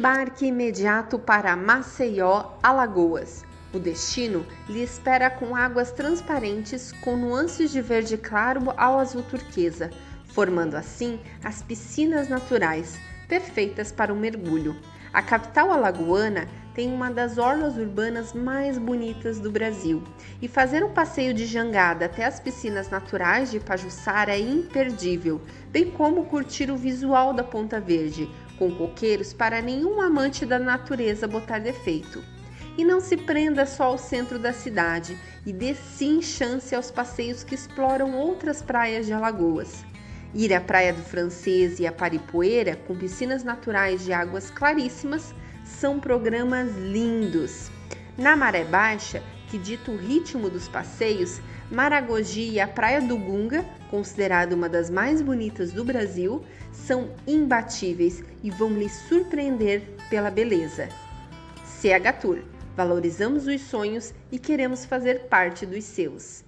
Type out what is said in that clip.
Embarque imediato para Maceió, Alagoas. O destino lhe espera com águas transparentes com nuances de verde claro ao azul turquesa, formando assim as piscinas naturais, perfeitas para o mergulho. A capital alagoana tem uma das orlas urbanas mais bonitas do Brasil e fazer um passeio de jangada até as piscinas naturais de Pajuçara é imperdível, bem como curtir o visual da Ponta Verde, com coqueiros para nenhum amante da natureza botar defeito. E não se prenda só ao centro da cidade e dê sim chance aos passeios que exploram outras praias de Alagoas. Ir à Praia do Francês e à Paripoeira, com piscinas naturais de águas claríssimas, são programas lindos. Na Maré Baixa, que dita o ritmo dos passeios, Maragogi e a Praia do Gunga, considerada uma das mais bonitas do Brasil, são imbatíveis e vão lhe surpreender pela beleza. CH Tour Valorizamos os sonhos e queremos fazer parte dos seus.